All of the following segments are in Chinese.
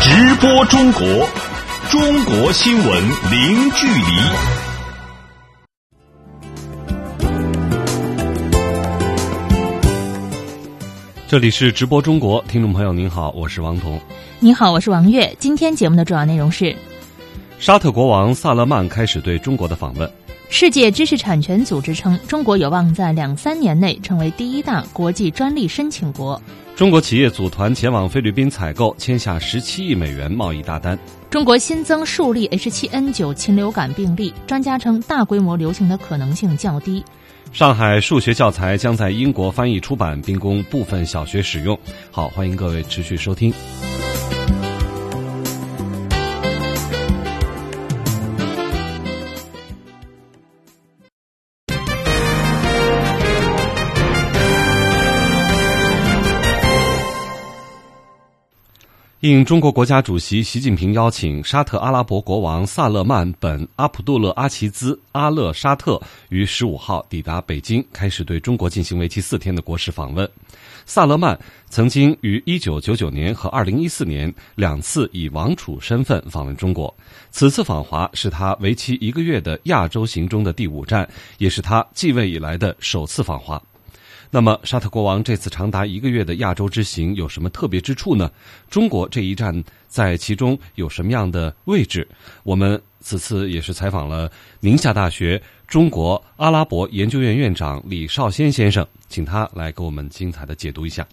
直播中国，中国新闻零距离。这里是直播中国，听众朋友您好，我是王彤。你好，我是王悦。今天节目的主要内容是：沙特国王萨勒曼开始对中国的访问。世界知识产权组织称，中国有望在两三年内成为第一大国际专利申请国。中国企业组团前往菲律宾采购，签下十七亿美元贸易大单。中国新增数例 H7N9 禽流感病例，专家称大规模流行的可能性较低。上海数学教材将在英国翻译出版，并供部分小学使用。好，欢迎各位持续收听。应中国国家主席习近平邀请，沙特阿拉伯国王萨勒曼本阿卜杜勒阿齐兹阿勒沙特于十五号抵达北京，开始对中国进行为期四天的国事访问。萨勒曼曾经于一九九九年和二零一四年两次以王储身份访问中国，此次访华是他为期一个月的亚洲行中的第五站，也是他继位以来的首次访华。那么，沙特国王这次长达一个月的亚洲之行有什么特别之处呢？中国这一站在其中有什么样的位置？我们此次也是采访了宁夏大学中国阿拉伯研究院院长李少先先生，请他来给我们精彩的解读一下。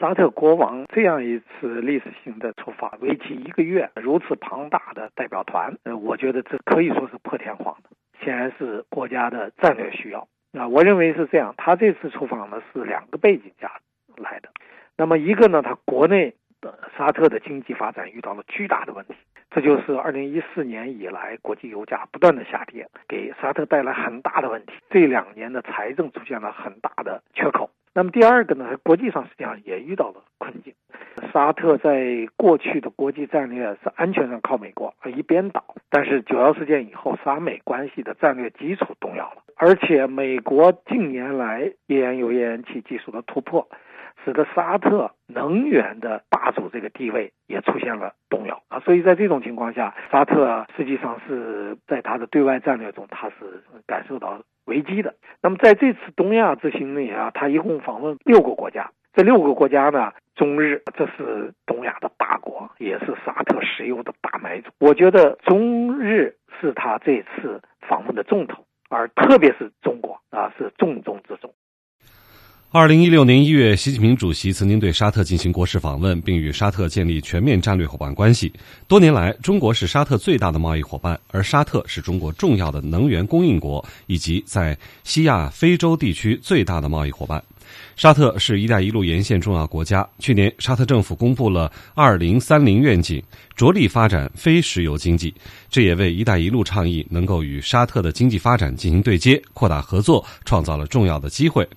沙特国王这样一次历史性的出发，为期一个月，如此庞大的代表团，呃，我觉得这可以说是破天荒的，显然是国家的战略需要。啊，我认为是这样。他这次出访呢是两个背景下来的。那么一个呢，他国内的沙特的经济发展遇到了巨大的问题，这就是二零一四年以来国际油价不断的下跌，给沙特带来很大的问题。这两年的财政出现了很大的缺口。那么第二个呢，国际上实际上也遇到了困境。沙特在过去的国际战略是安全上靠美国，一边倒。但是九幺事件以后，沙美关系的战略基础动摇了，而且美国近年来页岩油、页岩气技术的突破，使得沙特能源的霸主这个地位也出现了动摇啊。所以在这种情况下，沙特实际上是在他的对外战略中，他是感受到危机的。那么在这次东亚之行里啊，他一共访问六个国家，这六个国家呢，中日这是东亚的大国，也是沙特石油的大买主。我觉得中日是他这次访问的重头，而特别是中国啊，是重中之重。二零一六年一月，习近平主席曾经对沙特进行国事访问，并与沙特建立全面战略伙伴关系。多年来，中国是沙特最大的贸易伙伴，而沙特是中国重要的能源供应国，以及在西亚、非洲地区最大的贸易伙伴。沙特是一带一路沿线重要国家。去年，沙特政府公布了二零三零愿景，着力发展非石油经济，这也为“一带一路”倡议能够与沙特的经济发展进行对接、扩大合作创造了重要的机会。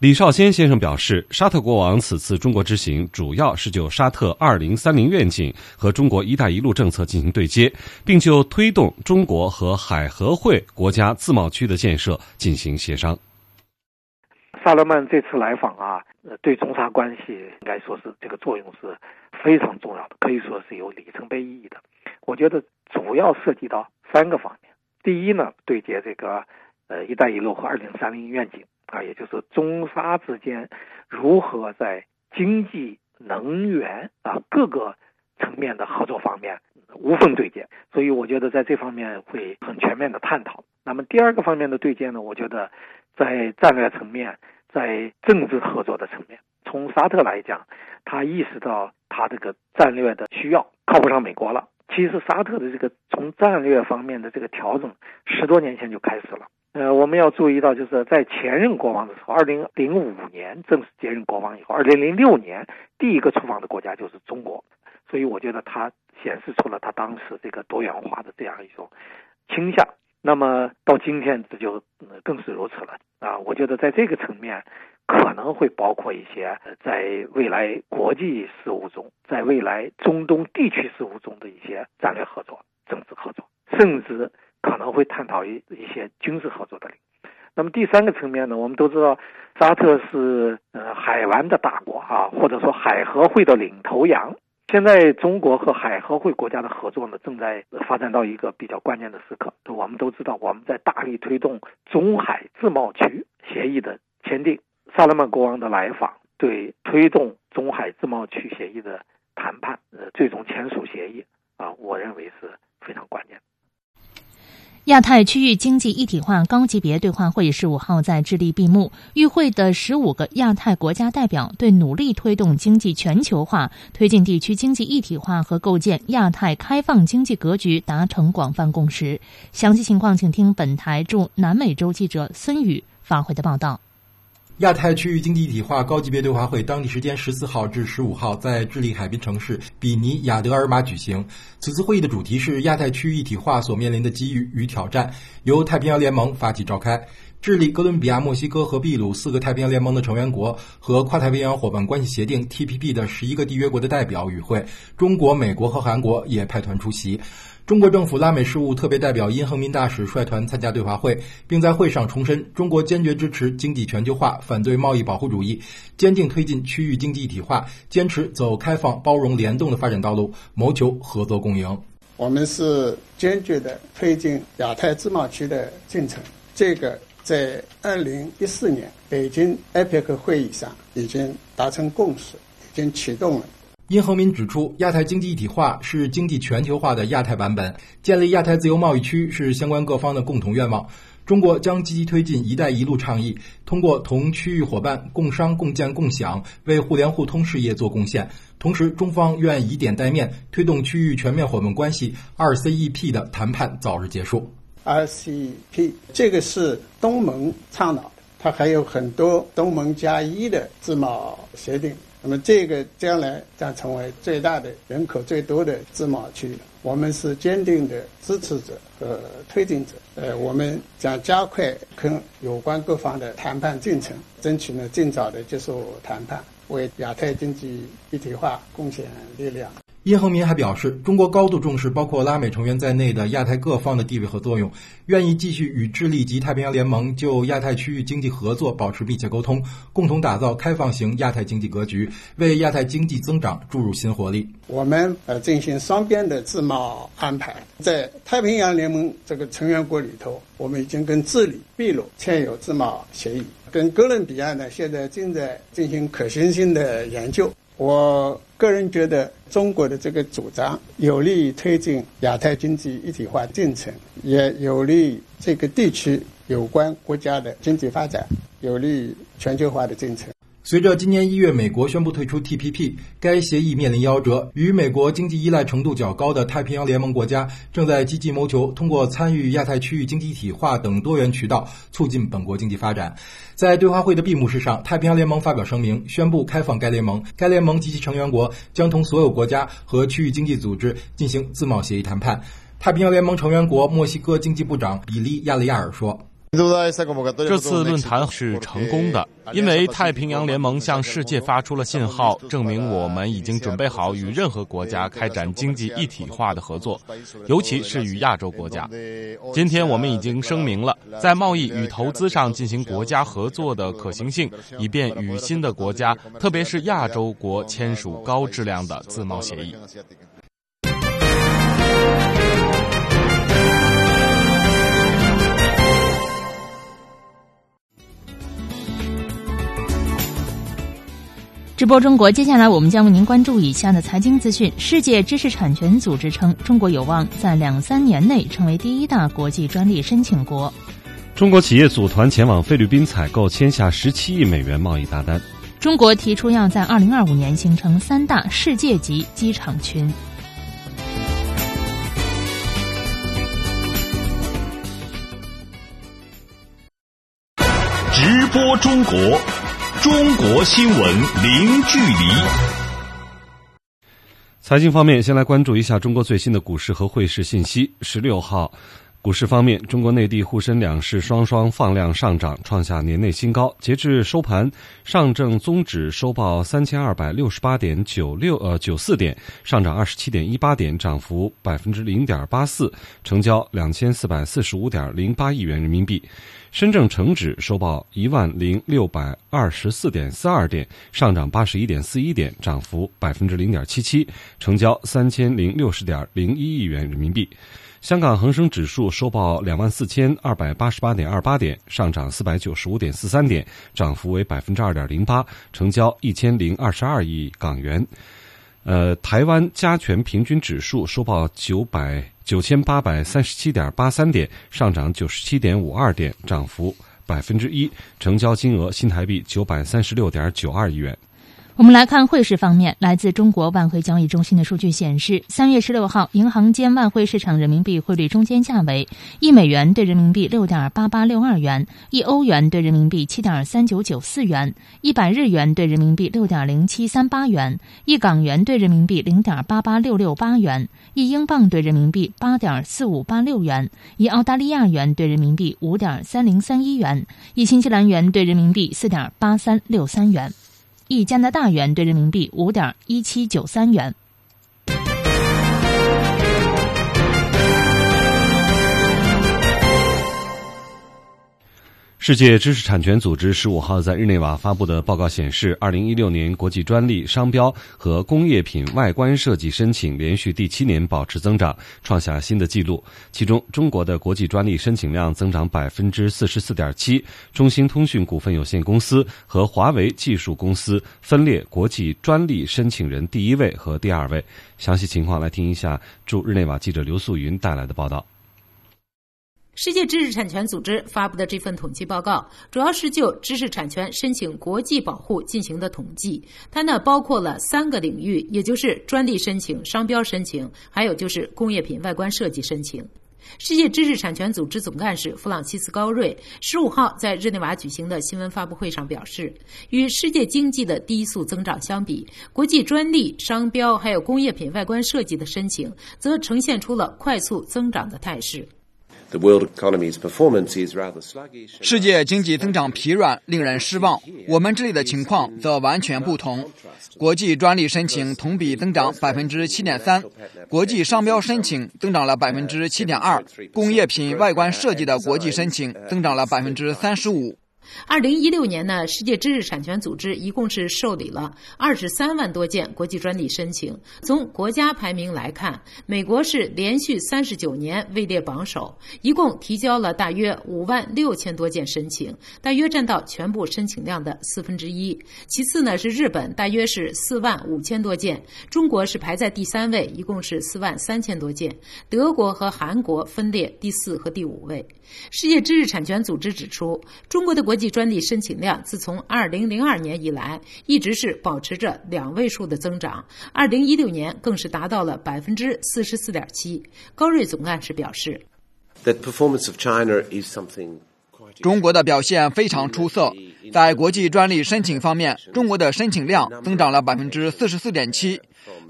李少先先生表示，沙特国王此次中国之行，主要是就沙特二零三零愿景和中国“一带一路”政策进行对接，并就推动中国和海合会国家自贸区的建设进行协商。萨勒曼这次来访啊，对中沙关系应该说是这个作用是非常重要的，可以说是有里程碑意义的。我觉得主要涉及到三个方面。第一呢，对接这个呃“一带一路”和二零三零愿景啊，也就是中沙之间如何在经济、能源啊各个层面的合作方面无缝对接。所以我觉得在这方面会很全面的探讨。那么第二个方面的对接呢，我觉得在战略层面。在政治合作的层面，从沙特来讲，他意识到他这个战略的需要，靠不上美国了。其实沙特的这个从战略方面的这个调整，十多年前就开始了。呃，我们要注意到，就是在前任国王的时候，二零零五年正式接任国王以后，二零零六年第一个出访的国家就是中国，所以我觉得他显示出了他当时这个多元化的这样一种倾向。那么到今天，这就更是如此了啊！我觉得在这个层面，可能会包括一些在未来国际事务中，在未来中东地区事务中的一些战略合作、政治合作，甚至可能会探讨一一些军事合作的。那么第三个层面呢？我们都知道，沙特是呃海湾的大国啊，或者说海合会的领头羊。现在中国和海合会国家的合作呢，正在发展到一个比较关键的时刻。我们都知道，我们在大力推动中海自贸区协议的签订。萨勒曼国王的来访，对推动中海自贸区协议的谈判，呃，最终签署协议啊，我认为是非常关键的。亚太区域经济一体化高级别对话会十五号在智利闭幕。与会的十五个亚太国家代表对努力推动经济全球化、推进地区经济一体化和构建亚太开放经济格局达成广泛共识。详细情况，请听本台驻南美洲记者孙宇发回的报道。亚太区域经济一体化高级别对话会当地时间十四号至十五号在智利海滨城市比尼亚德尔马举行。此次会议的主题是亚太区域一体化所面临的机遇与挑战，由太平洋联盟发起召开。智利、哥伦比亚、墨西哥和秘鲁四个太平洋联盟的成员国和跨太平洋伙伴关系协定 （TPP） 的十一个缔约国的代表与会，中国、美国和韩国也派团出席。中国政府拉美事务特别代表殷恒民大使率团参加对话会，并在会上重申中国坚决支持经济全球化，反对贸易保护主义，坚定推进区域经济一体化，坚持走开放、包容、联动的发展道路，谋求合作共赢。我们是坚决的推进亚太自贸区的进程，这个在二零一四年北京 APEC 会议上已经达成共识，已经启动了。殷恒民指出，亚太经济一体化是经济全球化的亚太版本，建立亚太自由贸易区是相关各方的共同愿望。中国将积极推进“一带一路”倡议，通过同区域伙伴共商共建共享，为互联互通事业做贡献。同时，中方愿以点带面，推动区域全面伙伴关系 （RCEP） 的谈判早日结束。RCEP 这个是东盟倡导的，它还有很多东盟加一的自贸协定。那么，这个将来将成为最大的人口最多的自贸区，我们是坚定的支持者和推进者。呃，我们将加快跟有关各方的谈判进程，争取呢尽早的结束谈判，为亚太经济一体化贡献力量。叶恒民还表示，中国高度重视包括拉美成员在内的亚太各方的地位和作用，愿意继续与智利及太平洋联盟就亚太区域经济合作保持密切沟通，共同打造开放型亚太经济格局，为亚太经济增长注入新活力。我们呃进行双边的自贸安排，在太平洋联盟这个成员国里头，我们已经跟智利、秘鲁签有自贸协议，跟哥伦比亚呢现在正在进行可行性的研究。我个人觉得，中国的这个主张有利于推进亚太经济一体化进程，也有利于这个地区有关国家的经济发展，有利于全球化的进程。随着今年一月美国宣布退出 TPP，该协议面临夭折。与美国经济依赖程度较高的太平洋联盟国家正在积极谋求通过参与亚太区域经济一体化等多元渠道促进本国经济发展。在对话会的闭幕式上，太平洋联盟发表声明，宣布开放该联盟。该联盟及其成员国将同所有国家和区域经济组织进行自贸协议谈判。太平洋联盟成员国墨西哥经济部长比利亚雷亚尔说。这次论坛是成功的，因为太平洋联盟向世界发出了信号，证明我们已经准备好与任何国家开展经济一体化的合作，尤其是与亚洲国家。今天我们已经声明了在贸易与投资上进行国家合作的可行性，以便与新的国家，特别是亚洲国签署高质量的自贸协议。直播中国，接下来我们将为您关注以下的财经资讯。世界知识产权组织称，中国有望在两三年内成为第一大国际专利申请国。中国企业组团前往菲律宾采购，签下十七亿美元贸易大单。中国提出要在二零二五年形成三大世界级机场群。直播中国。中国新闻零距离。财经方面，先来关注一下中国最新的股市和汇市信息。十六号，股市方面，中国内地沪深两市双双放量上涨，创下年内新高。截至收盘，上证综指收报三千二百六十八点九六呃九四点，上涨二十七点一八点，涨幅百分之零点八四，成交两千四百四十五点零八亿元人民币。深证成指收报一万零六百二十四点四二点，上涨八十一点四一点，涨幅百分之零点七七，成交三千零六十点零一亿元人民币。香港恒生指数收报两万四千二百八十八点二八点，上涨四百九十五点四三点，涨幅为百分之二点零八，成交一千零二十二亿港元。呃，台湾加权平均指数收报九百九千八百三十七点八三点，上涨九十七点五二点，涨幅百分之一，成交金额新台币九百三十六点九二亿元。我们来看汇市方面，来自中国外汇交易中心的数据显示，三月十六号，银行间外汇市场人民币汇率中间价为一美元兑人民币六点八八六二元，一欧元兑人民币七点三九九四元，一百日元兑人民币六点零七三八元，一港元兑人民币零点八八六六八元，一英镑兑人民币八点四五八六元，一澳大利亚元兑人民币五点三零三一元，一新西兰元兑人民币四点八三六三元。一加拿大元兑人民币五点一七九三元。世界知识产权组织十五号在日内瓦发布的报告显示，二零一六年国际专利、商标和工业品外观设计申请连续第七年保持增长，创下新的纪录。其中，中国的国际专利申请量增长百分之四十四点七，中兴通讯股份有限公司和华为技术公司分列国际专利申请人第一位和第二位。详细情况来听一下驻日内瓦记者刘素云带来的报道。世界知识产权组织发布的这份统计报告，主要是就知识产权申请国际保护进行的统计。它呢包括了三个领域，也就是专利申请、商标申请，还有就是工业品外观设计申请。世界知识产权组织总干事弗朗西斯高瑞十五号在日内瓦举行的新闻发布会上表示，与世界经济的低速增长相比，国际专利、商标还有工业品外观设计的申请，则呈现出了快速增长的态势。世界经济增长疲软，令人失望。我们这里的情况则完全不同。国际专利申请同比增长百分之七点三，国际商标申请增长了百分之七点二，工业品外观设计的国际申请增长了百分之三十五。二零一六年呢，世界知识产权组织一共是受理了二十三万多件国际专利申请。从国家排名来看，美国是连续三十九年位列榜首，一共提交了大约五万六千多件申请，大约占到全部申请量的四分之一。其次呢是日本，大约是四万五千多件，中国是排在第三位，一共是四万三千多件。德国和韩国分列第四和第五位。世界知识产权组织指出，中国的国际专利申请量自从2002年以来，一直是保持着两位数的增长。2016年更是达到了百分之四十四点七。高瑞总干事表示，中国的表现非常出色，在国际专利申请方面，中国的申请量增长了百分之四十四点七。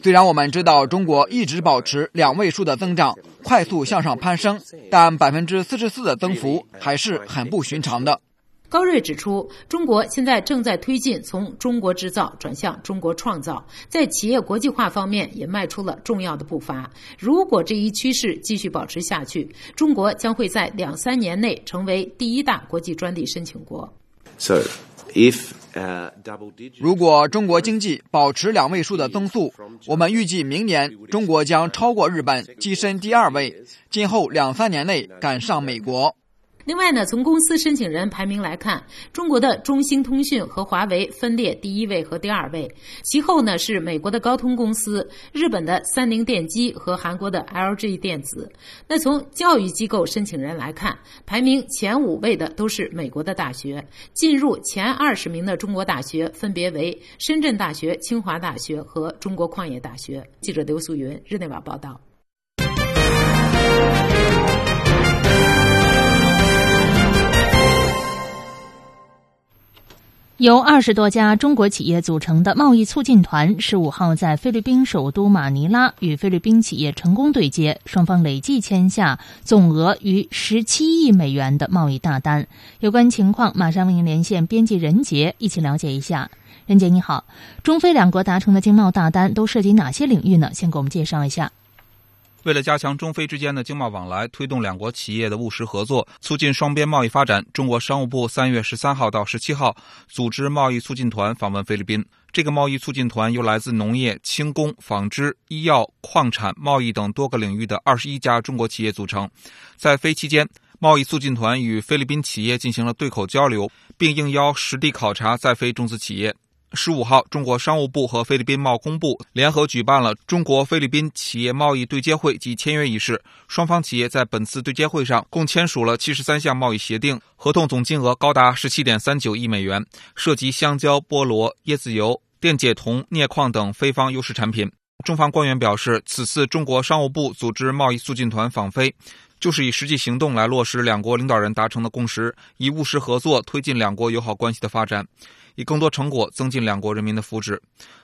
虽然我们知道中国一直保持两位数的增长，快速向上攀升，但百分之四十四的增幅还是很不寻常的。高瑞指出，中国现在正在推进从中国制造转向中国创造，在企业国际化方面也迈出了重要的步伐。如果这一趋势继续保持下去，中国将会在两三年内成为第一大国际专利申请国。So, if 如果中国经济保持两位数的增速，我们预计明年中国将超过日本，跻身第二位，今后两三年内赶上美国。另外呢，从公司申请人排名来看，中国的中兴通讯和华为分列第一位和第二位，其后呢是美国的高通公司、日本的三菱电机和韩国的 LG 电子。那从教育机构申请人来看，排名前五位的都是美国的大学，进入前二十名的中国大学分别为深圳大学、清华大学和中国矿业大学。记者刘素云，日内瓦报道。由二十多家中国企业组成的贸易促进团十五号在菲律宾首都马尼拉与菲律宾企业成功对接，双方累计签下总额逾十七亿美元的贸易大单。有关情况，马上为您连线编辑任杰，一起了解一下。任杰你好，中菲两国达成的经贸大单都涉及哪些领域呢？先给我们介绍一下。为了加强中非之间的经贸往来，推动两国企业的务实合作，促进双边贸易发展，中国商务部三月十三号到十七号组织贸易促进团访问菲律宾。这个贸易促进团由来自农业、轻工、纺织、医药、矿产、贸易等多个领域的二十一家中国企业组成。在菲期间，贸易促进团与菲律宾企业进行了对口交流，并应邀实地考察在菲中资企业。十五号，中国商务部和菲律宾贸工部联合举办了中国菲律宾企业贸易对接会及签约仪式。双方企业在本次对接会上共签署了七十三项贸易协定，合同总金额高达十七点三九亿美元，涉及香蕉、菠萝、椰子油、电解铜、镍矿等非方优势产品。中方官员表示，此次中国商务部组织贸易促进团访菲，就是以实际行动来落实两国领导人达成的共识，以务实合作推进两国友好关系的发展。以更多成果增进两国人民的福祉。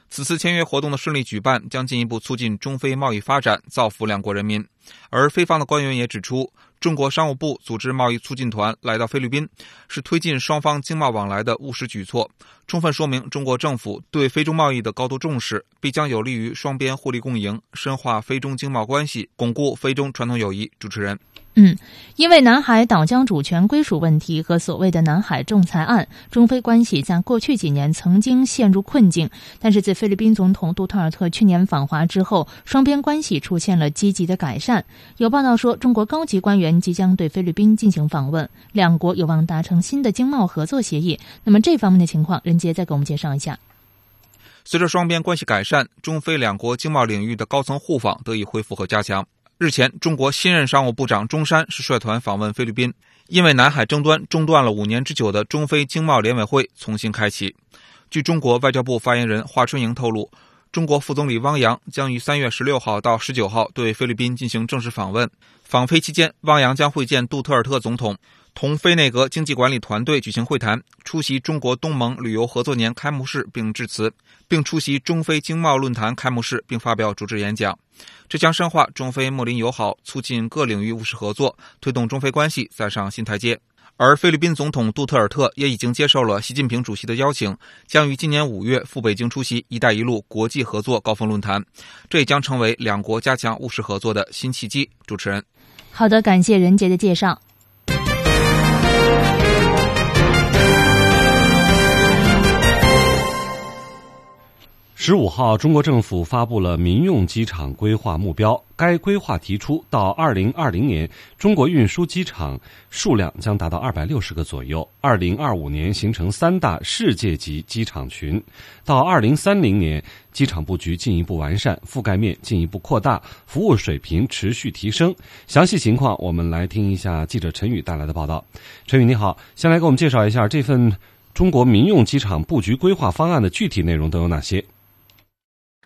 此次签约活动的顺利举办，将进一步促进中非贸易发展，造福两国人民。而菲方的官员也指出，中国商务部组织贸易促进团来到菲律宾，是推进双方经贸往来的务实举措，充分说明中国政府对非中贸易的高度重视，必将有利于双边互利共赢，深化非中经贸关系，巩固非中传统友谊。主持人。嗯，因为南海岛礁主权归属问题和所谓的南海仲裁案，中菲关系在过去几年曾经陷入困境。但是自菲律宾总统杜特尔特去年访华之后，双边关系出现了积极的改善。有报道说，中国高级官员即将对菲律宾进行访问，两国有望达成新的经贸合作协议。那么这方面的情况，任杰再给我们介绍一下。随着双边关系改善，中菲两国经贸领域的高层互访得以恢复和加强。日前，中国新任商务部长钟山是率团访问菲律宾，因为南海争端中断了五年之久的中菲经贸联委会重新开启。据中国外交部发言人华春莹透露，中国副总理汪洋将于三月十六号到十九号对菲律宾进行正式访问。访菲期间，汪洋将会见杜特尔特总统，同菲内阁经济管理团队举行会谈，出席中国东盟旅游合作年开幕式并致辞，并出席中非经贸论坛开幕式并发表主旨演讲。这将深化中非睦邻友好，促进各领域务实合作，推动中非关系再上新台阶。而菲律宾总统杜特尔特也已经接受了习近平主席的邀请，将于今年五月赴北京出席“一带一路”国际合作高峰论坛，这也将成为两国加强务实合作的新契机。主持人，好的，感谢任杰的介绍。十五号，中国政府发布了民用机场规划目标。该规划提出，到二零二零年，中国运输机场数量将达到二百六十个左右；二零二五年形成三大世界级机场群；到二零三零年，机场布局进一步完善，覆盖面进一步扩大，服务水平持续提升。详细情况，我们来听一下记者陈宇带来的报道。陈宇，你好，先来给我们介绍一下这份中国民用机场布局规划方案的具体内容都有哪些？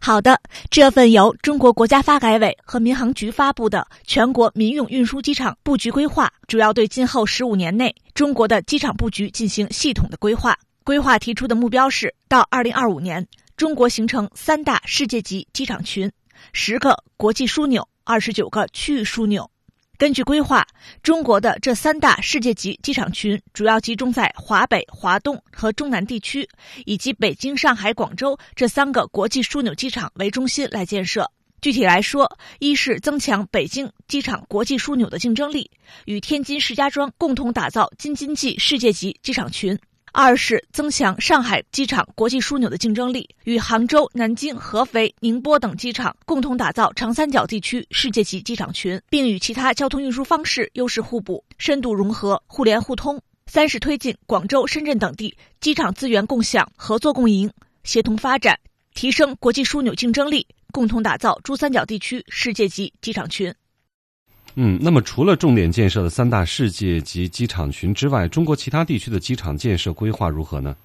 好的，这份由中国国家发改委和民航局发布的全国民用运输机场布局规划，主要对今后十五年内中国的机场布局进行系统的规划。规划提出的目标是，到二零二五年，中国形成三大世界级机场群，十个国际枢纽，二十九个区域枢纽。根据规划，中国的这三大世界级机场群主要集中在华北、华东和中南地区，以及北京、上海、广州这三个国际枢纽机场为中心来建设。具体来说，一是增强北京机场国际枢纽的竞争力，与天津、石家庄共同打造京津冀世界级机场群。二是增强上海机场国际枢纽的竞争力，与杭州、南京、合肥、宁波等机场共同打造长三角地区世界级机场群，并与其他交通运输方式优势互补、深度融合、互联互通。三是推进广州、深圳等地机场资源共享、合作共赢、协同发展，提升国际枢纽竞争力，共同打造珠三角地区世界级机场群。嗯，那么除了重点建设的三大世界级机场群之外，中国其他地区的机场建设规划如何呢？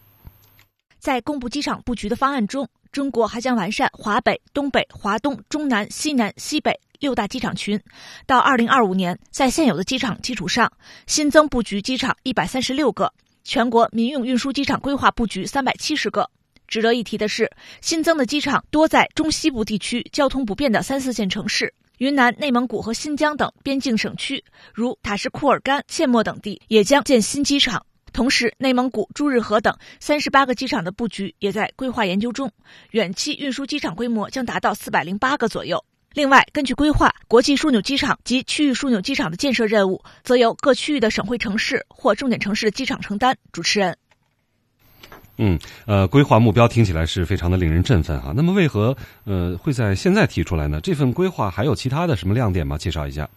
在公布机场布局的方案中，中国还将完善华北、东北、华东、中南、西南、西北六大机场群。到二零二五年，在现有的机场基础上，新增布局机场一百三十六个，全国民用运输机场规划布局三百七十个。值得一提的是，新增的机场多在中西部地区交通不便的三四线城市，云南、内蒙古和新疆等边境省区，如塔什库尔干、切莫等地也将建新机场。同时，内蒙古朱日和等三十八个机场的布局也在规划研究中，远期运输机场规模将达到四百零八个左右。另外，根据规划，国际枢纽机场及区域枢纽机场的建设任务，则由各区域的省会城市或重点城市的机场承担。主持人，嗯，呃，规划目标听起来是非常的令人振奋哈。那么，为何呃会在现在提出来呢？这份规划还有其他的什么亮点吗？介绍一下。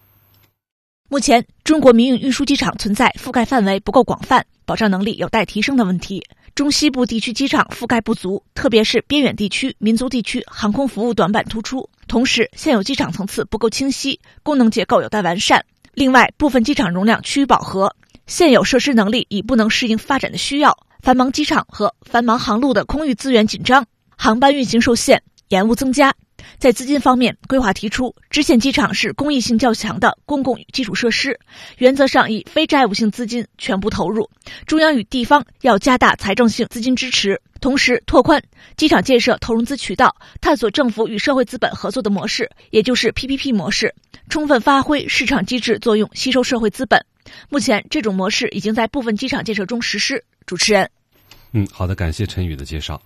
目前，中国民用运输机场存在覆盖范围不够广泛、保障能力有待提升的问题。中西部地区机场覆盖不足，特别是边远地区、民族地区，航空服务短板突出。同时，现有机场层次不够清晰，功能结构有待完善。另外，部分机场容量趋于饱和，现有设施能力已不能适应发展的需要。繁忙机场和繁忙航路的空域资源紧张，航班运行受限，延误增加。在资金方面，规划提出，支线机场是公益性较强的公共基础设施，原则上以非债务性资金全部投入。中央与地方要加大财政性资金支持，同时拓宽机场建设投融资渠道，探索政府与社会资本合作的模式，也就是 PPP 模式，充分发挥市场机制作用，吸收社会资本。目前，这种模式已经在部分机场建设中实施。主持人，嗯，好的，感谢陈宇的介绍。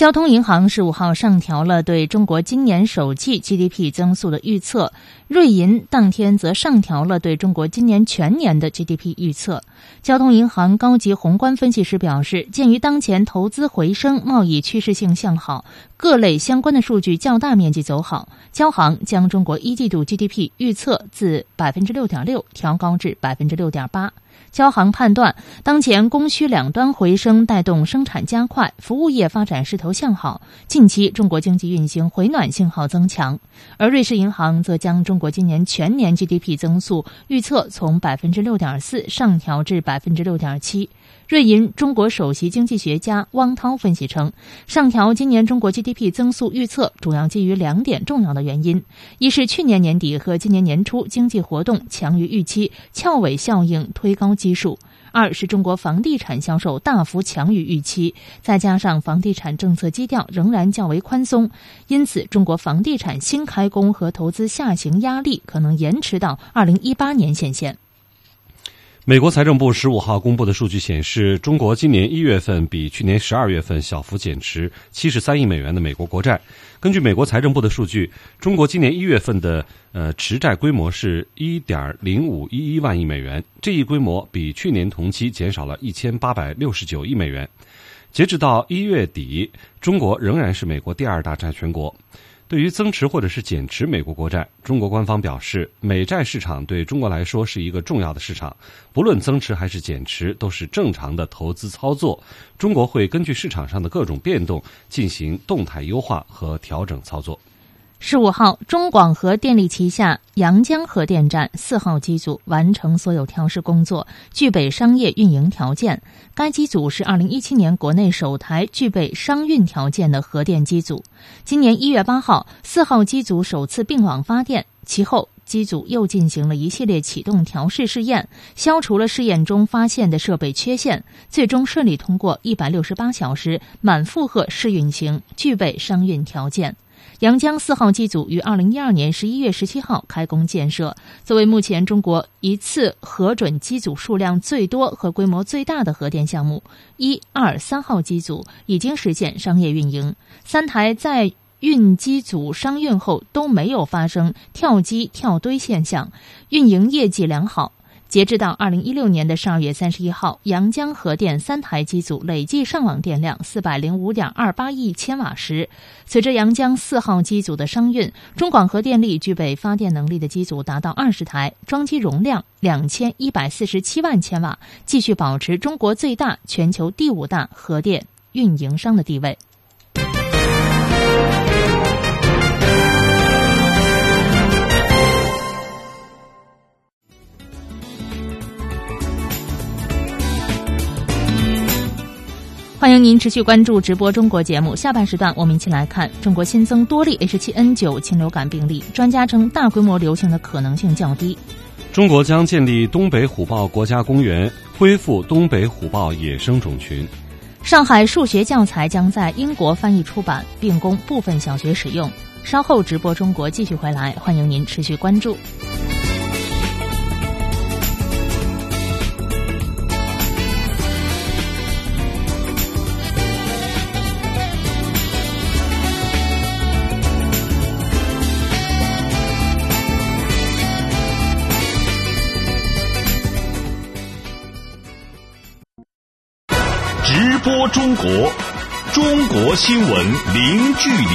交通银行十五号上调了对中国今年首季 GDP 增速的预测，瑞银当天则上调了对中国今年全年的 GDP 预测。交通银行高级宏观分析师表示，鉴于当前投资回升、贸易趋势性向好，各类相关的数据较大面积走好，交行将中国一季度 GDP 预测自百分之六点六调高至百分之六点八。交行判断，当前供需两端回升带动生产加快，服务业发展势头向好。近期中国经济运行回暖信号增强，而瑞士银行则将中国今年全年 GDP 增速预测从百分之六点四上调至百分之六点七。瑞银中国首席经济学家汪涛分析称，上调今年中国 GDP 增速预测主要基于两点重要的原因：一是去年年底和今年年初经济活动强于预期，翘尾效应推高基数；二是中国房地产销售大幅强于预期，再加上房地产政策基调仍然较为宽松，因此中国房地产新开工和投资下行压力可能延迟到二零一八年显现。美国财政部十五号公布的数据显示，中国今年一月份比去年十二月份小幅减持七十三亿美元的美国国债。根据美国财政部的数据，中国今年一月份的呃持债规模是一点零五一一万亿美元，这一规模比去年同期减少了一千八百六十九亿美元。截止到一月底，中国仍然是美国第二大债权国。对于增持或者是减持美国国债，中国官方表示，美债市场对中国来说是一个重要的市场，不论增持还是减持都是正常的投资操作。中国会根据市场上的各种变动进行动态优化和调整操作。十五号，中广核电力旗下阳江核电站四号机组完成所有调试工作，具备商业运营条件。该机组是二零一七年国内首台具备商运条件的核电机组。今年一月八号，四号机组首次并网发电，其后机组又进行了一系列启动调试试验，消除了试验中发现的设备缺陷，最终顺利通过一百六十八小时满负荷试运行，具备商运条件。阳江四号机组于二零一二年十一月十七号开工建设，作为目前中国一次核准机组数量最多和规模最大的核电项目，一、二、三号机组已经实现商业运营，三台在运机组商运后都没有发生跳机跳堆现象，运营业绩良好。截至到二零一六年的十二月三十一号，阳江核电三台机组累计上网电量四百零五点二八亿千瓦时。随着阳江四号机组的商运，中广核电力具备发电能力的机组达到二十台，装机容量两千一百四十七万千瓦，继续保持中国最大、全球第五大核电运营商的地位。欢迎您持续关注直播中国节目。下半时段，我们一起来看中国新增多例 H7N9 禽流感病例，专家称大规模流行的可能性较低。中国将建立东北虎豹国家公园，恢复东北虎豹野生种群。上海数学教材将在英国翻译出版，并供部分小学使用。稍后直播中国继续回来，欢迎您持续关注。中国，中国新闻零距离。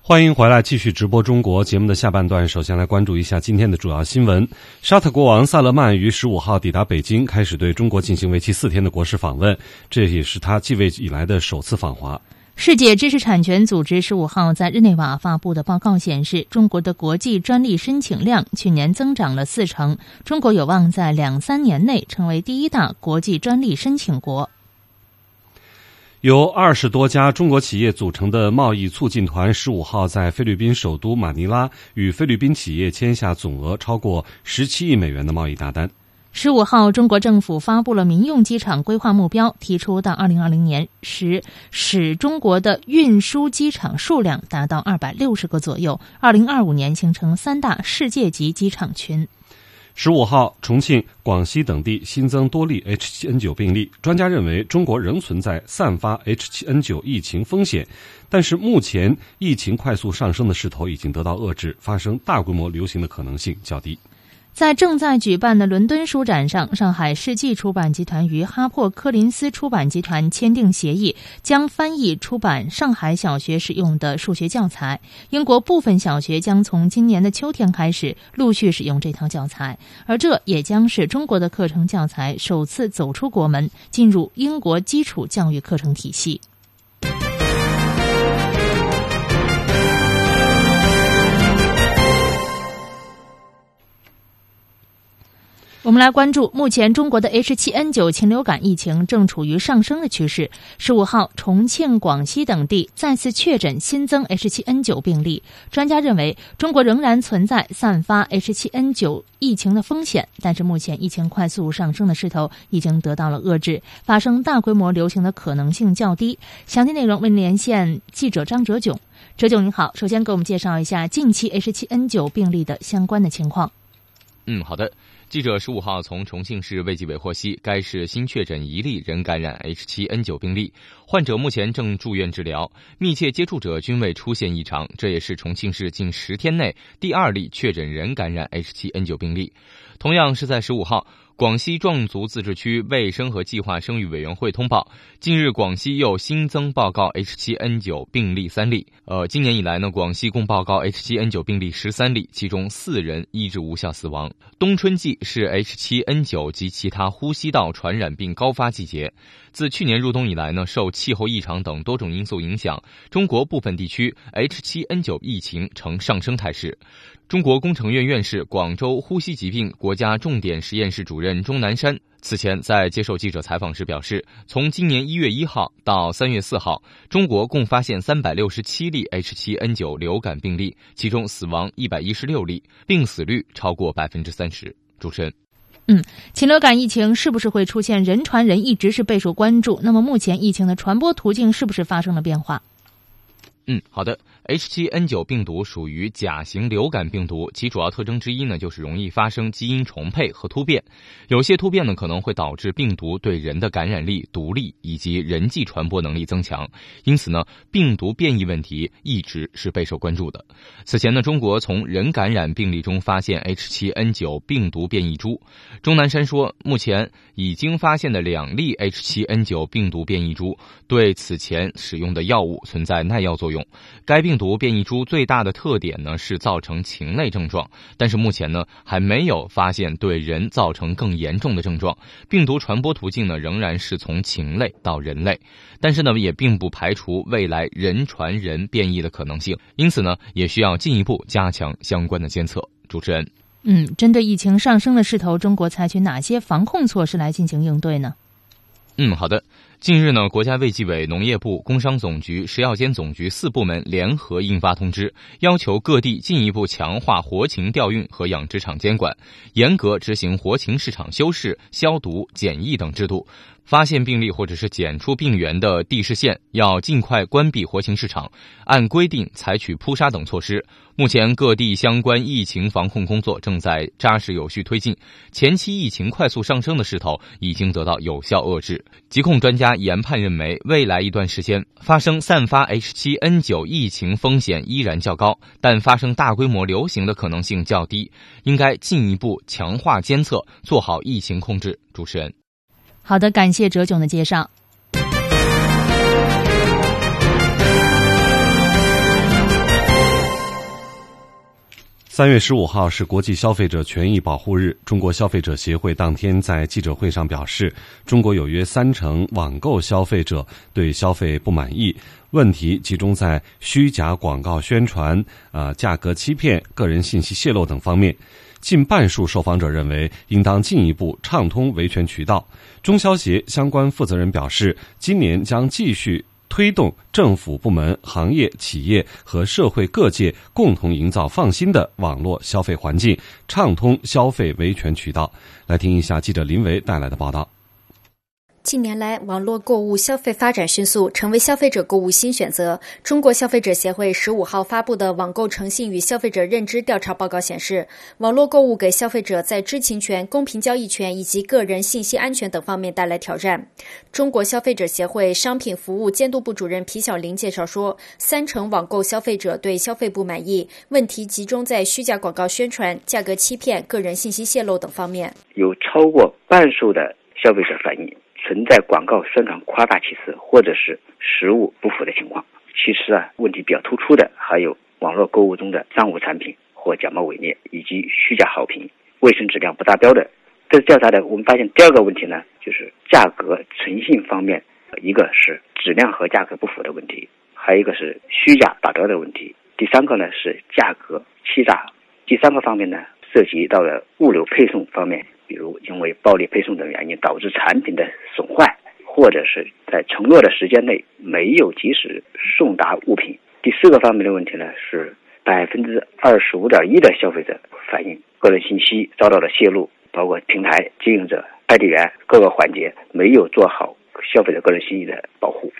欢迎回来，继续直播中国节目的下半段。首先来关注一下今天的主要新闻：沙特国王萨勒曼于十五号抵达北京，开始对中国进行为期四天的国事访问，这也是他继位以来的首次访华。世界知识产权组织十五号在日内瓦发布的报告显示，中国的国际专利申请量去年增长了四成，中国有望在两三年内成为第一大国际专利申请国。由二十多家中国企业组成的贸易促进团十五号在菲律宾首都马尼拉与菲律宾企业签下总额超过十七亿美元的贸易大单。十五号，中国政府发布了民用机场规划目标，提出到二零二零年时，使中国的运输机场数量达到二百六十个左右，二零二五年形成三大世界级机场群。十五号，重庆、广西等地新增多例 H 七 N 九病例，专家认为中国仍存在散发 H 七 N 九疫情风险，但是目前疫情快速上升的势头已经得到遏制，发生大规模流行的可能性较低。在正在举办的伦敦书展上，上海世纪出版集团与哈珀柯林斯出版集团签订协议，将翻译出版上海小学使用的数学教材。英国部分小学将从今年的秋天开始陆续使用这套教材，而这也将是中国的课程教材首次走出国门，进入英国基础教育课程体系。我们来关注，目前中国的 H7N9 禽流感疫情正处于上升的趋势。十五号，重庆、广西等地再次确诊新增 H7N9 病例。专家认为，中国仍然存在散发 H7N9 疫情的风险，但是目前疫情快速上升的势头已经得到了遏制，发生大规模流行的可能性较低。详细内容为您连线记者张哲炯。哲炯，您好，首先给我们介绍一下近期 H7N9 病例的相关的情况。嗯，好的。记者十五号从重庆市卫计委获悉，该市新确诊一例人感染 H7N9 病例，患者目前正住院治疗，密切接触者均未出现异常，这也是重庆市近十天内第二例确诊人感染 H7N9 病例。同样是在十五号。广西壮族自治区卫生和计划生育委员会通报，近日广西又新增报告 H7N9 病例三例。呃，今年以来呢，广西共报告 H7N9 病例十三例，其中四人医治无效死亡。冬春季是 H7N9 及其他呼吸道传染病高发季节。自去年入冬以来呢，受气候异常等多种因素影响，中国部分地区 H7N9 疫情呈上升态势。中国工程院院士、广州呼吸疾病国家重点实验室主任钟南山此前在接受记者采访时表示，从今年一月一号到三月四号，中国共发现三百六十七例 H7N9 流感病例，其中死亡一百一十六例，病死率超过百分之三十。主持人，嗯，禽流感疫情是不是会出现人传人，一直是备受关注。那么目前疫情的传播途径是不是发生了变化？嗯，好的。H7N9 病毒属于甲型流感病毒，其主要特征之一呢，就是容易发生基因重配和突变。有些突变呢，可能会导致病毒对人的感染力、毒力以及人际传播能力增强。因此呢，病毒变异问题一直是备受关注的。此前呢，中国从人感染病例中发现 H7N9 病毒变异株。钟南山说，目前已经发现的两例 H7N9 病毒变异株对此前使用的药物存在耐药作用。该病毒变异株最大的特点呢是造成禽类症状，但是目前呢还没有发现对人造成更严重的症状。病毒传播途径呢仍然是从禽类到人类，但是呢也并不排除未来人传人变异的可能性，因此呢也需要进一步加强相关的监测。主持人，嗯，针对疫情上升的势头，中国采取哪些防控措施来进行应对呢？嗯，好的。近日呢，国家卫计委、农业部、工商总局、食药监总局四部门联合印发通知，要求各地进一步强化活禽调运和养殖场监管，严格执行活禽市场修饰、消毒、检疫等制度。发现病例或者是检出病源的地市县，要尽快关闭活禽市场，按规定采取扑杀等措施。目前各地相关疫情防控工作正在扎实有序推进，前期疫情快速上升的势头已经得到有效遏制。疾控专家研判认为，未来一段时间发生散发 H7N9 疫情风险依然较高，但发生大规模流行的可能性较低，应该进一步强化监测，做好疫情控制。主持人。好的，感谢哲炯的介绍。三月十五号是国际消费者权益保护日。中国消费者协会当天在记者会上表示，中国有约三成网购消费者对消费不满意，问题集中在虚假广告宣传、啊价格欺骗、个人信息泄露等方面。近半数受访者认为，应当进一步畅通维权渠道。中消协相关负责人表示，今年将继续推动政府部门、行业、企业和社会各界共同营造放心的网络消费环境，畅通消费维权渠道。来听一下记者林维带来的报道。近年来，网络购物消费发展迅速，成为消费者购物新选择。中国消费者协会十五号发布的网购诚信与消费者认知调查报告显示，网络购物给消费者在知情权、公平交易权以及个人信息安全等方面带来挑战。中国消费者协会商品服务监督部主任皮小林介绍说，三成网购消费者对消费不满意，问题集中在虚假广告宣传、价格欺骗、个人信息泄露等方面。有超过半数的消费者反映。存在广告宣传夸大其词，或者是实物不符的情况。其实啊，问题比较突出的还有网络购物中的赃物产品或假冒伪劣，以及虚假好评、卫生质量不达标的。这调查的我们发现，第二个问题呢，就是价格诚信方面，一个是质量和价格不符的问题，还有一个是虚假打折的问题。第三个呢是价格欺诈。第三个方面呢，涉及到了物流配送方面。比如因为暴力配送等原因导致产品的损坏，或者是在承诺的时间内没有及时送达物品。第四个方面的问题呢，是百分之二十五点一的消费者反映个人信息遭到了泄露，包括平台经营者、快递员各个环节没有做好消费者个人信息的保护。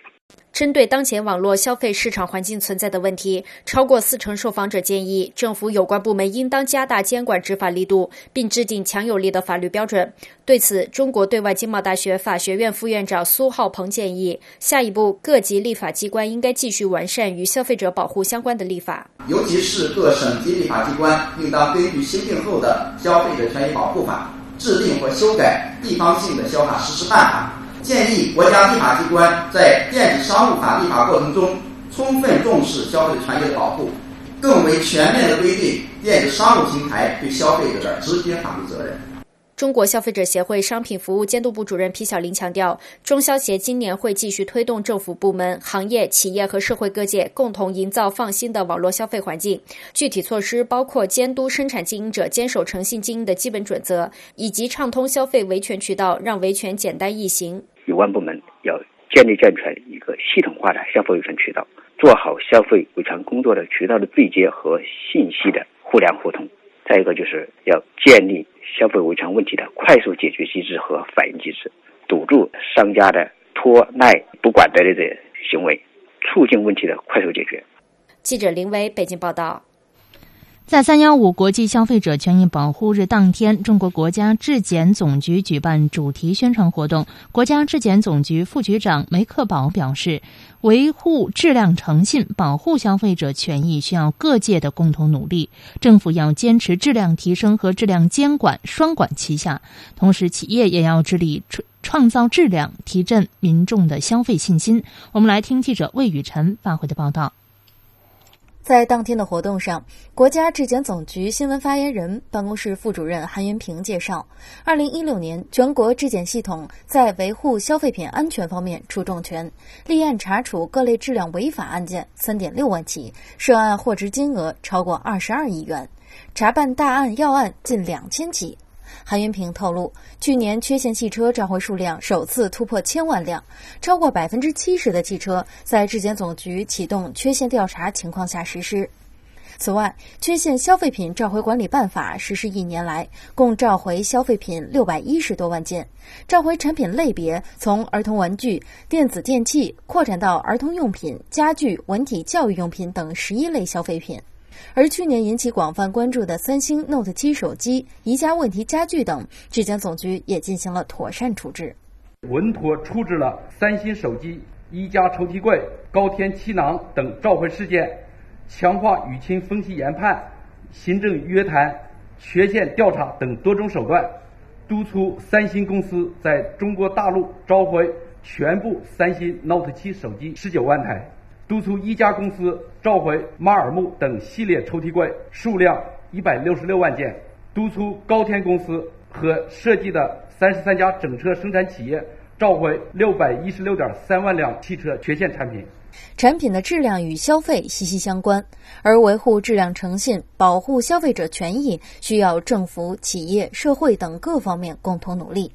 针对当前网络消费市场环境存在的问题，超过四成受访者建议政府有关部门应当加大监管执法力度，并制定强有力的法律标准。对此，中国对外经贸大学法学院副院长苏浩鹏建议，下一步各级立法机关应该继续完善与消费者保护相关的立法，尤其是各省级立法机关应当根据新定后的《消费者权益保护法》，制定和修改地方性的消法实施办法。建议国家立法机关在电子商务法立法过程中，充分重视消费者权益的保护，更为全面的规定电子商务平台对消费者的直接法律责任。中国消费者协会商品服务监督部主任皮小林强调，中消协今年会继续推动政府部门、行业、企业和社会各界共同营造放心的网络消费环境。具体措施包括监督生产经营者坚守诚信经营的基本准则，以及畅通消费维权渠道，让维权简单易行。有关部门要建立健全一个系统化的消费维权渠道，做好消费维权工作的渠道的对接和信息的互联互通。再一个就是要建立消费维权问题的快速解决机制和反应机制，堵住商家的拖赖不管的这些行为，促进问题的快速解决。记者林威北京报道。在三幺五国际消费者权益保护日当天，中国国家质检总局举办主题宣传活动。国家质检总局副局长梅克宝表示，维护质量诚信、保护消费者权益需要各界的共同努力。政府要坚持质量提升和质量监管双管齐下，同时企业也要致力创创造质量，提振民众的消费信心。我们来听记者魏雨辰发回的报道。在当天的活动上，国家质检总局新闻发言人、办公室副主任韩云平介绍，二零一六年全国质检系统在维护消费品安全方面出重拳，立案查处各类质量违法案件三点六万起，涉案货值金额超过二十二亿元，查办大案要案近两千起。韩云平透露，去年缺陷汽车召回数量首次突破千万辆，超过百分之七十的汽车在质检总局启动缺陷调查情况下实施。此外，缺陷消费品召回管理办法实施一年来，共召回消费品六百一十多万件，召回产品类别从儿童玩具、电子电器扩展到儿童用品、家具、文体教育用品等十一类消费品。而去年引起广泛关注的三星 Note 七手机、宜家问题家具等，质检总局也进行了妥善处置，稳妥处置了三星手机、宜家抽屉柜、高天气囊等召回事件。强化舆情分析研判、行政约谈、缺陷调查等多种手段，督促三星公司在中国大陆召回全部三星 Note 7手机十九万台，督促一家公司召回马尔木等系列抽屉柜数量一百六十六万件，督促高天公司和设计的三十三家整车生产企业召回六百一十六点三万辆汽车缺陷产品。产品的质量与消费息息相关，而维护质量诚信、保护消费者权益，需要政府、企业、社会等各方面共同努力。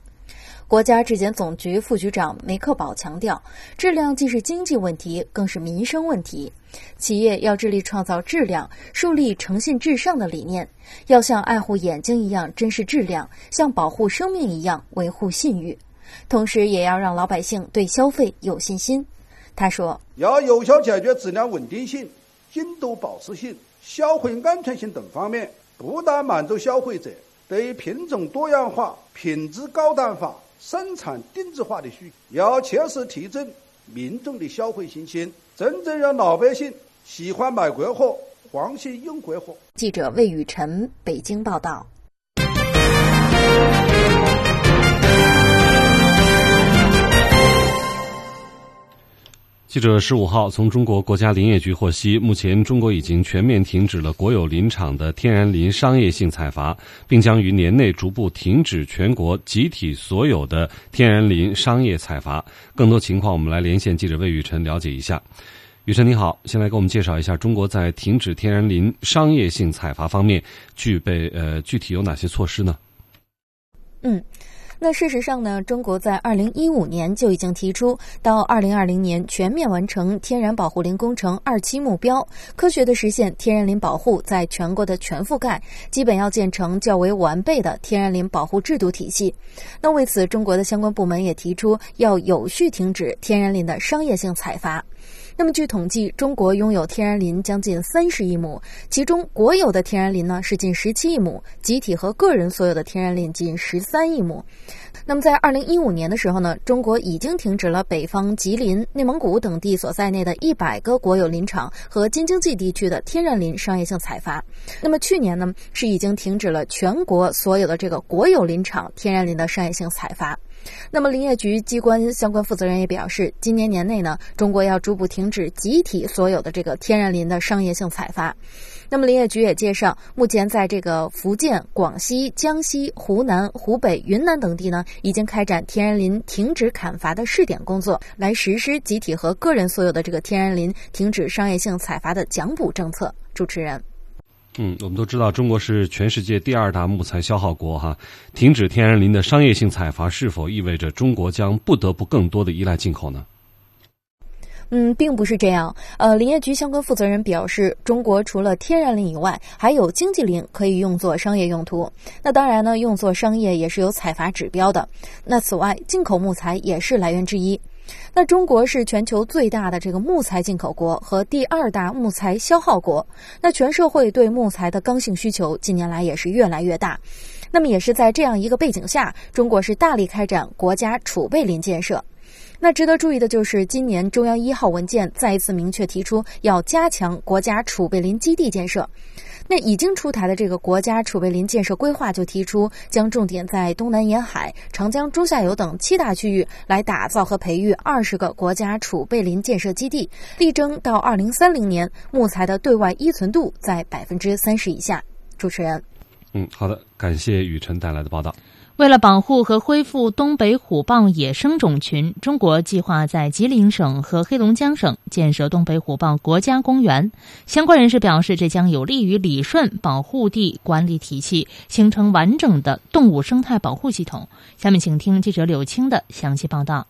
国家质检总局副局长梅克宝强调，质量既是经济问题，更是民生问题。企业要致力创造质量，树立诚信至上的理念，要像爱护眼睛一样珍视质量，像保护生命一样维护信誉，同时也要让老百姓对消费有信心。他说：“要有效解决质量稳定性、精度保持性、消费安全性等方面，不但满足消费者对品种多样化、品质高端化、生产定制化的需，要切实提振民众的消费信心，真正让老百姓喜欢买国货、放心用国货。”记者魏雨辰北京报道。记者十五号从中国国家林业局获悉，目前中国已经全面停止了国有林场的天然林商业性采伐，并将于年内逐步停止全国集体所有的天然林商业采伐。更多情况，我们来连线记者魏雨辰了解一下。雨辰你好，先来给我们介绍一下中国在停止天然林商业性采伐方面具备呃具体有哪些措施呢？嗯。那事实上呢，中国在二零一五年就已经提出，到二零二零年全面完成天然保护林工程二期目标，科学的实现天然林保护在全国的全覆盖，基本要建成较为完备的天然林保护制度体系。那为此，中国的相关部门也提出要有序停止天然林的商业性采伐。那么，据统计，中国拥有天然林将近三十亿亩，其中国有的天然林呢是近十七亿亩，集体和个人所有的天然林近十三亿亩。那么，在二零一五年的时候呢，中国已经停止了北方吉林、内蒙古等地所在内的一百个国有林场和京津冀地区的天然林商业性采伐。那么去年呢，是已经停止了全国所有的这个国有林场天然林的商业性采伐。那么，林业局机关相关负责人也表示，今年年内呢，中国要逐步停止集体所有的这个天然林的商业性采伐。那么，林业局也介绍，目前在这个福建、广西、江西、湖南、湖北、云南等地呢，已经开展天然林停止砍伐的试点工作，来实施集体和个人所有的这个天然林停止商业性采伐的奖补政策。主持人。嗯，我们都知道中国是全世界第二大木材消耗国哈，停止天然林的商业性采伐是否意味着中国将不得不更多的依赖进口呢？嗯，并不是这样。呃，林业局相关负责人表示，中国除了天然林以外，还有经济林可以用作商业用途。那当然呢，用作商业也是有采伐指标的。那此外，进口木材也是来源之一。那中国是全球最大的这个木材进口国和第二大木材消耗国。那全社会对木材的刚性需求近年来也是越来越大。那么也是在这样一个背景下，中国是大力开展国家储备林建设。那值得注意的就是，今年中央一号文件再一次明确提出要加强国家储备林基地建设。那已经出台的这个国家储备林建设规划就提出，将重点在东南沿海、长江中下游等七大区域来打造和培育二十个国家储备林建设基地，力争到二零三零年木材的对外依存度在百分之三十以下。主持人，嗯，好的，感谢雨辰带来的报道。为了保护和恢复东北虎豹野生种群，中国计划在吉林省和黑龙江省建设东北虎豹国家公园。相关人士表示，这将有利于理顺保护地管理体系，形成完整的动物生态保护系统。下面，请听记者柳青的详细报道。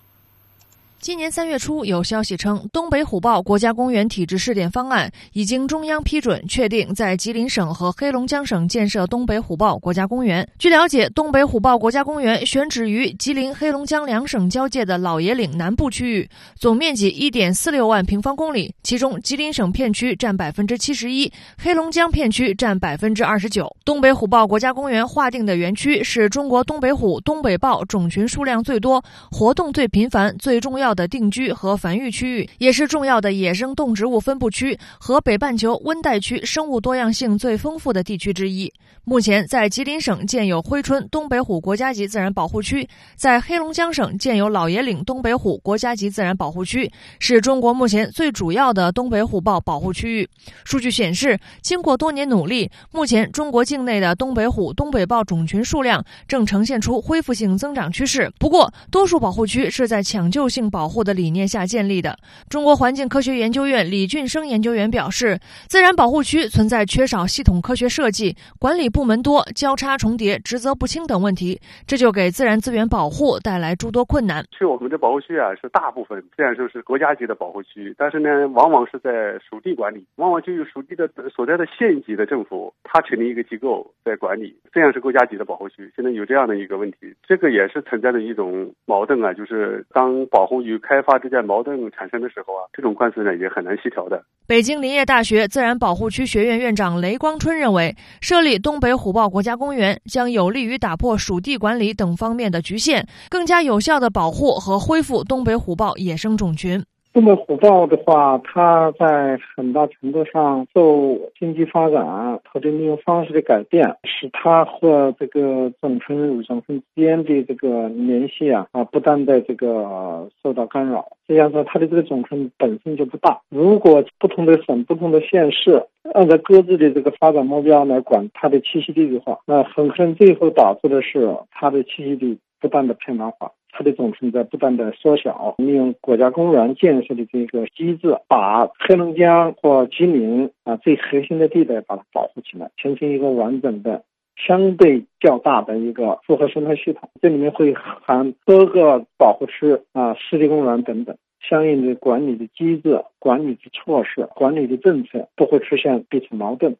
今年三月初，有消息称，东北虎豹国家公园体制试点方案已经中央批准，确定在吉林省和黑龙江省建设东北虎豹国家公园。据了解，东北虎豹国家公园选址于吉林、黑龙江两省交界的老爷岭南部区域，总面积一点四六万平方公里，其中吉林省片区占百分之七十一，黑龙江片区占百分之二十九。东北虎豹国家公园划定的园区是中国东北虎、东北豹种群数量最多、活动最频繁、最重要。的定居和繁育区域，也是重要的野生动植物分布区和北半球温带区生物多样性最丰富的地区之一。目前，在吉林省建有珲春东北虎国家级自然保护区，在黑龙江省建有老爷岭东北虎国家级自然保护区，是中国目前最主要的东北虎豹保护区域。数据显示，经过多年努力，目前中国境内的东北虎、东北豹种群数量正呈现出恢复性增长趋势。不过，多数保护区是在抢救性保保护的理念下建立的。中国环境科学研究院李俊生研究员表示，自然保护区存在缺少系统科学设计、管理。部门多、交叉重叠、职责不清等问题，这就给自然资源保护带来诸多困难。其实我们的保护区啊，是大部分虽然说是国家级的保护区，但是呢，往往是在属地管理，往往就有属地的所在的县级的政府，他成立一个机构在管理，虽然是国家级的保护区，现在有这样的一个问题，这个也是存在的一种矛盾啊，就是当保护与开发之间矛盾产生的时候啊，这种官司呢也很难协调的。北京林业大学自然保护区学院院长雷光春认为，设立东北虎豹国家公园将有利于打破属地管理等方面的局限，更加有效的保护和恢复东北虎豹野生种群。东北虎豹的话，它在很大程度上受经济发展、土地利用方式的改变，使它和这个种群与种群之间的这个联系啊啊，不断的这个受到干扰。这样说，它的这个种群本身就不大。如果不同的省、不同的县市按照各自的这个发展目标来管它的栖息地的话，那很可能最后导致的是它的栖息地不断的偏南化。它的总群在不断的缩小，利用国家公园建设的这个机制，把黑龙江或吉林啊最核心的地带把它保护起来，形成一个完整的、相对较大的一个复合生态系统。这里面会含多个保护区啊、湿地公园等等，相应的管理的机制、管理的措施、管理的政策，不会出现彼此矛盾。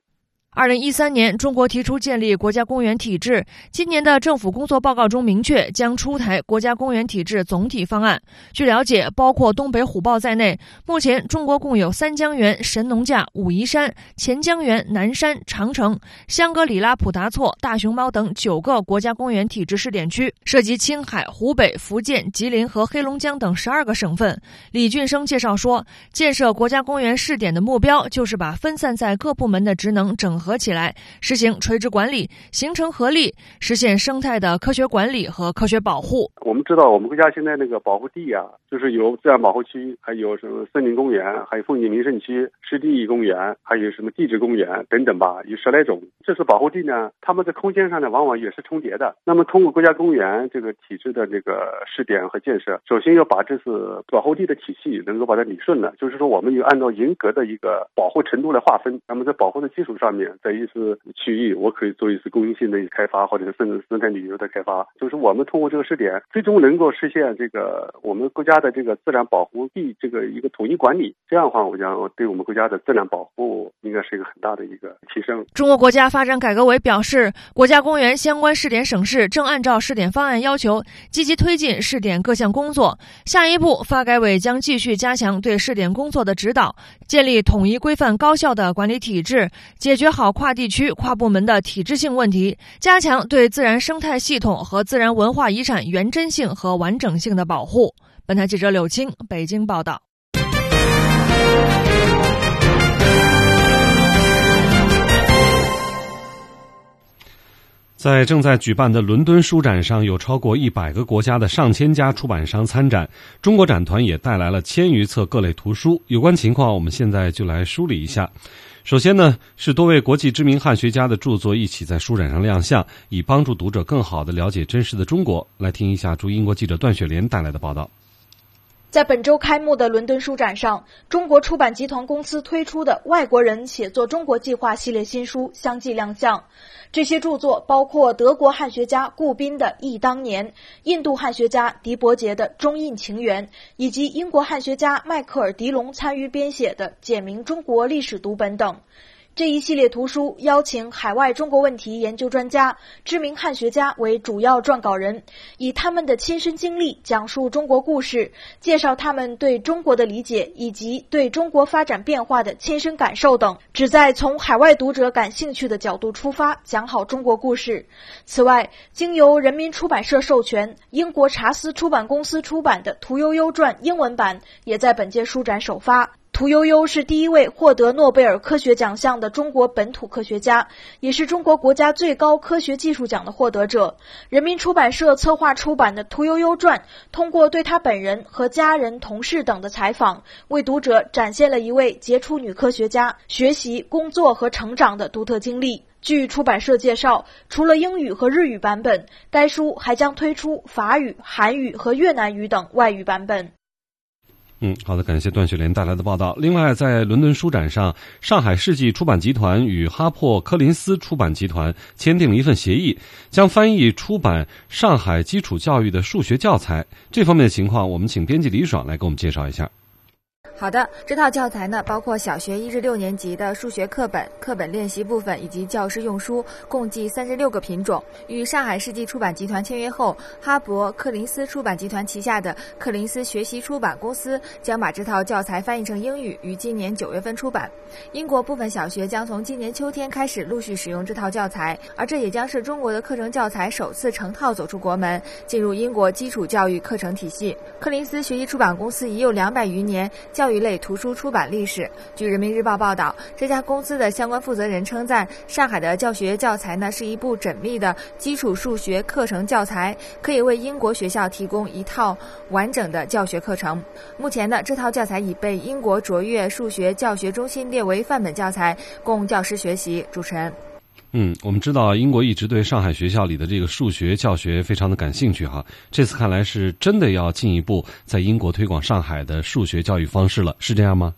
二零一三年，中国提出建立国家公园体制。今年的政府工作报告中明确，将出台国家公园体制总体方案。据了解，包括东北虎豹在内，目前中国共有三江源、神农架、武夷山、钱江源、南山、长城、香格里拉、普达措、大熊猫等九个国家公园体制试点区，涉及青海、湖北、福建、吉林和黑龙江等十二个省份。李俊生介绍说，建设国家公园试点的目标就是把分散在各部门的职能整。合起来，实行垂直管理，形成合力，实现生态的科学管理和科学保护。我们知道，我们国家现在那个保护地啊，就是有自然保护区，还有什么森林公园，还有风景名胜区、湿地公园，还有什么地质公园等等吧，有十来种。这次保护地呢，它们在空间上呢，往往也是重叠的。那么，通过国家公园这个体制的这个试点和建设，首先要把这次保护地的体系能够把它理顺了，就是说，我们有按照严格的一个保护程度来划分。那么，在保护的基础上面。在一次区域，我可以做一次公益性的一个开发，或者是甚至生态旅游的开发。就是我们通过这个试点，最终能够实现这个我们国家的这个自然保护地这个一个统一管理。这样的话，我讲对我们国家的自然保护应该是一个很大的一个提升。中国国家发展改革委表示，国家公园相关试点省市正按照试点方案要求，积极推进试点各项工作。下一步，发改委将继续加强对试点工作的指导，建立统一、规范、高效的管理体制，解决好。好跨地区、跨部门的体制性问题，加强对自然生态系统和自然文化遗产原真性和完整性的保护。本台记者柳青北京报道。在正在举办的伦敦书展上，有超过一百个国家的上千家出版商参展。中国展团也带来了千余册各类图书。有关情况，我们现在就来梳理一下。首先呢，是多位国际知名汉学家的著作一起在书展上亮相，以帮助读者更好的了解真实的中国。来听一下驻英国记者段雪莲带来的报道。在本周开幕的伦敦书展上，中国出版集团公司推出的《外国人写作中国计划》系列新书相继亮相。这些著作包括德国汉学家顾彬的《忆当年》，印度汉学家迪伯杰的《中印情缘》，以及英国汉学家迈克尔·迪龙参与编写的《简明中国历史读本》等。这一系列图书邀请海外中国问题研究专家、知名汉学家为主要撰稿人，以他们的亲身经历讲述中国故事，介绍他们对中国的理解以及对中国发展变化的亲身感受等，旨在从海外读者感兴趣的角度出发，讲好中国故事。此外，经由人民出版社授权，英国查斯出版公司出版的《屠呦呦传》英文版也在本届书展首发。屠呦呦是第一位获得诺贝尔科学奖项的中国本土科学家，也是中国国家最高科学技术奖的获得者。人民出版社策划出版的《屠呦呦传》，通过对她本人和家人、同事等的采访，为读者展现了一位杰出女科学家学习、工作和成长的独特经历。据出版社介绍，除了英语和日语版本，该书还将推出法语、韩语和越南语等外语版本。嗯，好的，感谢段雪莲带来的报道。另外，在伦敦书展上，上海世纪出版集团与哈珀柯林斯出版集团签订了一份协议，将翻译出版上海基础教育的数学教材。这方面的情况，我们请编辑李爽来给我们介绍一下。好的，这套教材呢，包括小学一至六年级的数学课本、课本练习部分以及教师用书，共计三十六个品种。与上海世纪出版集团签约后，哈勃柯林斯出版集团旗下的柯林斯学习出版公司将把这套教材翻译成英语，于今年九月份出版。英国部分小学将从今年秋天开始陆续使用这套教材，而这也将是中国的课程教材首次成套走出国门，进入英国基础教育课程体系。柯林斯学习出版公司已有两百余年教一类图书出版历史。据人民日报报道，这家公司的相关负责人称赞上海的教学教材呢是一部缜密的基础数学课程教材，可以为英国学校提供一套完整的教学课程。目前呢，这套教材已被英国卓越数学教学中心列为范本教材，供教师学习。主持人。嗯，我们知道英国一直对上海学校里的这个数学教学非常的感兴趣哈。这次看来是真的要进一步在英国推广上海的数学教育方式了，是这样吗？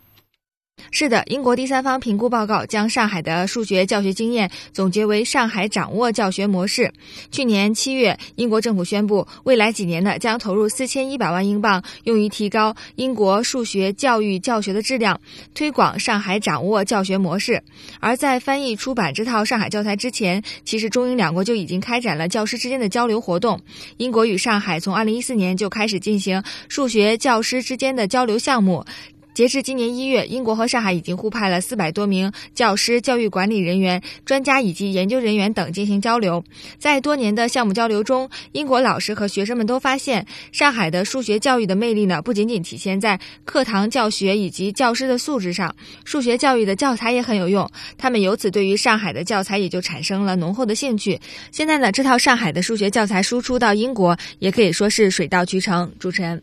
是的，英国第三方评估报告将上海的数学教学经验总结为“上海掌握教学模式”。去年七月，英国政府宣布，未来几年呢将投入四千一百万英镑，用于提高英国数学教育教学的质量，推广上海掌握教学模式。而在翻译出版这套上海教材之前，其实中英两国就已经开展了教师之间的交流活动。英国与上海从二零一四年就开始进行数学教师之间的交流项目。截至今年一月，英国和上海已经互派了四百多名教师、教育管理人员、专家以及研究人员等进行交流。在多年的项目交流中，英国老师和学生们都发现，上海的数学教育的魅力呢，不仅仅体现在课堂教学以及教师的素质上，数学教育的教材也很有用。他们由此对于上海的教材也就产生了浓厚的兴趣。现在呢，这套上海的数学教材输出到英国，也可以说是水到渠成。主持人，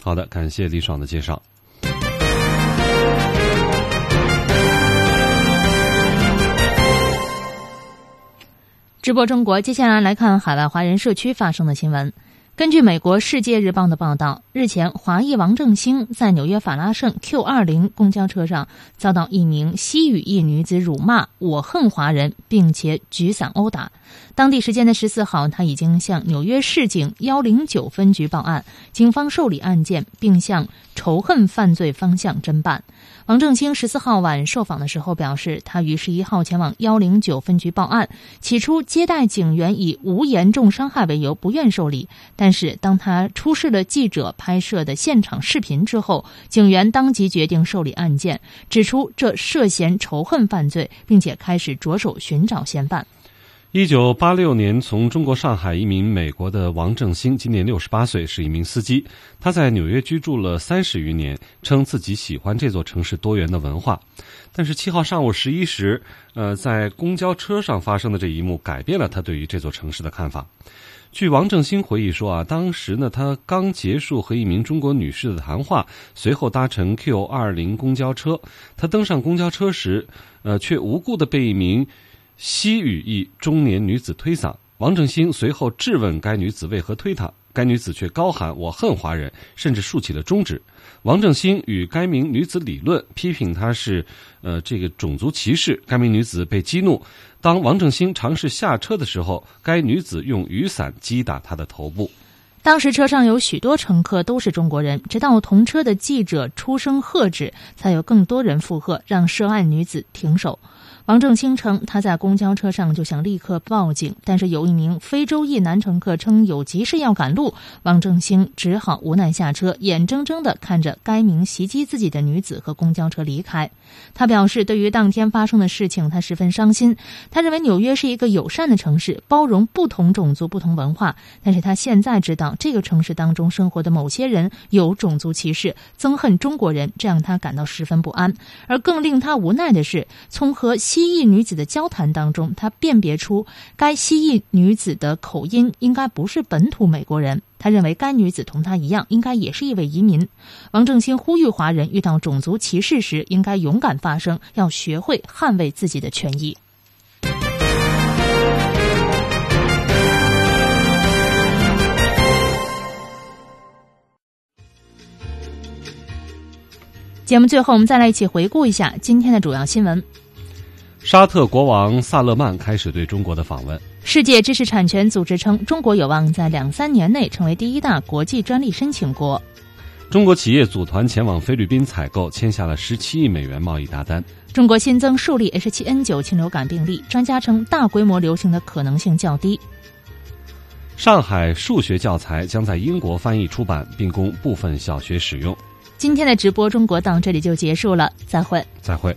好的，感谢李爽的介绍。直播中国，接下来来看海外华人社区发生的新闻。根据美国《世界日报》的报道，日前华裔王正兴在纽约法拉盛 Q 二零公交车上遭到一名西语裔女子辱骂“我恨华人”，并且举伞殴打。当地时间的十四号，他已经向纽约市警幺零九分局报案，警方受理案件，并向仇恨犯罪方向侦办。王正清十四号晚受访的时候表示，他于十一号前往幺零九分局报案。起初，接待警员以无严重伤害为由不愿受理，但是当他出示了记者拍摄的现场视频之后，警员当即决定受理案件，指出这涉嫌仇恨犯罪，并且开始着手寻找嫌犯。一九八六年从中国上海移民美国的王正兴，今年六十八岁，是一名司机。他在纽约居住了三十余年，称自己喜欢这座城市多元的文化。但是七号上午十一时，呃，在公交车上发生的这一幕，改变了他对于这座城市的看法。据王正兴回忆说啊，当时呢，他刚结束和一名中国女士的谈话，随后搭乘 Q 二零公交车。他登上公交车时，呃，却无故的被一名。西语一中年女子推搡，王正兴随后质问该女子为何推他，该女子却高喊“我恨华人”，甚至竖起了中指。王正兴与该名女子理论，批评她是呃这个种族歧视。该名女子被激怒，当王正兴尝试下车的时候，该女子用雨伞击打他的头部。当时车上有许多乘客都是中国人，直到同车的记者出声喝止，才有更多人附和，让涉案女子停手。王正兴称，他在公交车上就想立刻报警，但是有一名非洲裔男乘客称有急事要赶路，王正兴只好无奈下车，眼睁睁地看着该名袭击自己的女子和公交车离开。他表示，对于当天发生的事情，他十分伤心。他认为纽约是一个友善的城市，包容不同种族、不同文化。但是他现在知道，这个城市当中生活的某些人有种族歧视，憎恨中国人，这让他感到十分不安。而更令他无奈的是，从和蜥蜴女子的交谈当中，他辨别出该蜥蜴女子的口音应该不是本土美国人。他认为该女子同他一样，应该也是一位移民。王正兴呼吁华人遇到种族歧视时，应该勇敢发声，要学会捍卫自己的权益。节目最后，我们再来一起回顾一下今天的主要新闻。沙特国王萨勒曼开始对中国的访问。世界知识产权组织称，中国有望在两三年内成为第一大国际专利申请国。中国企业组团前往菲律宾采购，签下了十七亿美元贸易大单。中国新增数例 H7N9 禽流感病例，专家称大规模流行的可能性较低。上海数学教材将在英国翻译出版，并供部分小学使用。今天的直播中国到这里就结束了，再会，再会。